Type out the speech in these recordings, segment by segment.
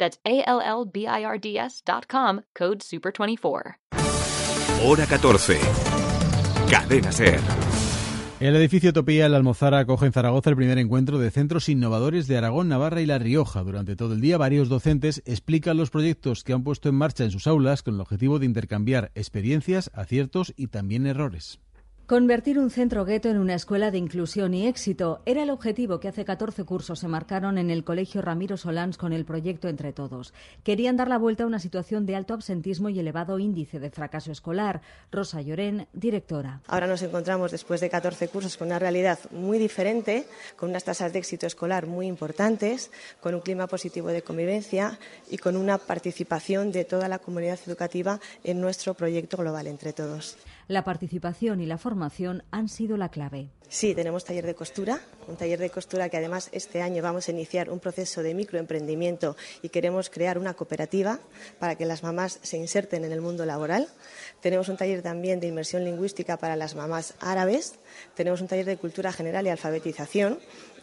That's A-L-L-B-I-R-D-S dot com, code SUPER24. Hora 14. Cadena Ser. El edificio Topía El Almozara acoge en Zaragoza el primer encuentro de centros innovadores de Aragón, Navarra y La Rioja. Durante todo el día, varios docentes explican los proyectos que han puesto en marcha en sus aulas con el objetivo de intercambiar experiencias, aciertos y también errores. Convertir un centro gueto en una escuela de inclusión y éxito era el objetivo que hace 14 cursos se marcaron en el Colegio Ramiro Solans con el proyecto Entre Todos. Querían dar la vuelta a una situación de alto absentismo y elevado índice de fracaso escolar. Rosa Llorén, directora. Ahora nos encontramos después de 14 cursos con una realidad muy diferente, con unas tasas de éxito escolar muy importantes, con un clima positivo de convivencia y con una participación de toda la comunidad educativa en nuestro proyecto global Entre Todos. La participación y la han sido la clave. Sí, tenemos taller de costura, un taller de costura que además este año vamos a iniciar un proceso de microemprendimiento y queremos crear una cooperativa para que las mamás se inserten en el mundo laboral. Tenemos un taller también de inmersión lingüística para las mamás árabes. Tenemos un taller de cultura general y alfabetización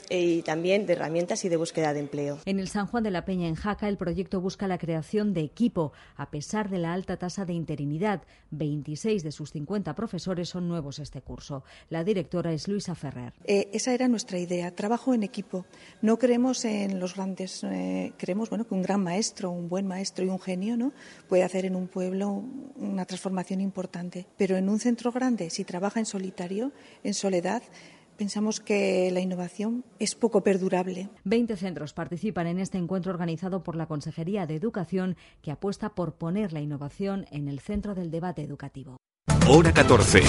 y también de herramientas y de búsqueda de empleo. En el San Juan de la Peña, en Jaca, el proyecto busca la creación de equipo. A pesar de la alta tasa de interinidad, 26 de sus 50 profesores son nuevos este curso. La directora es Luisa Ferrer. Eh, esa era nuestra idea, trabajo en equipo. No creemos en los grandes, eh, creemos bueno, que un gran maestro, un buen maestro y un genio ¿no? puede hacer en un pueblo una transformación importante. Pero en un centro grande, si trabaja en solitario, en soledad, Pensamos que la innovación es poco perdurable. Veinte centros participan en este encuentro organizado por la Consejería de Educación que apuesta por poner la innovación en el centro del debate educativo. Hora 14.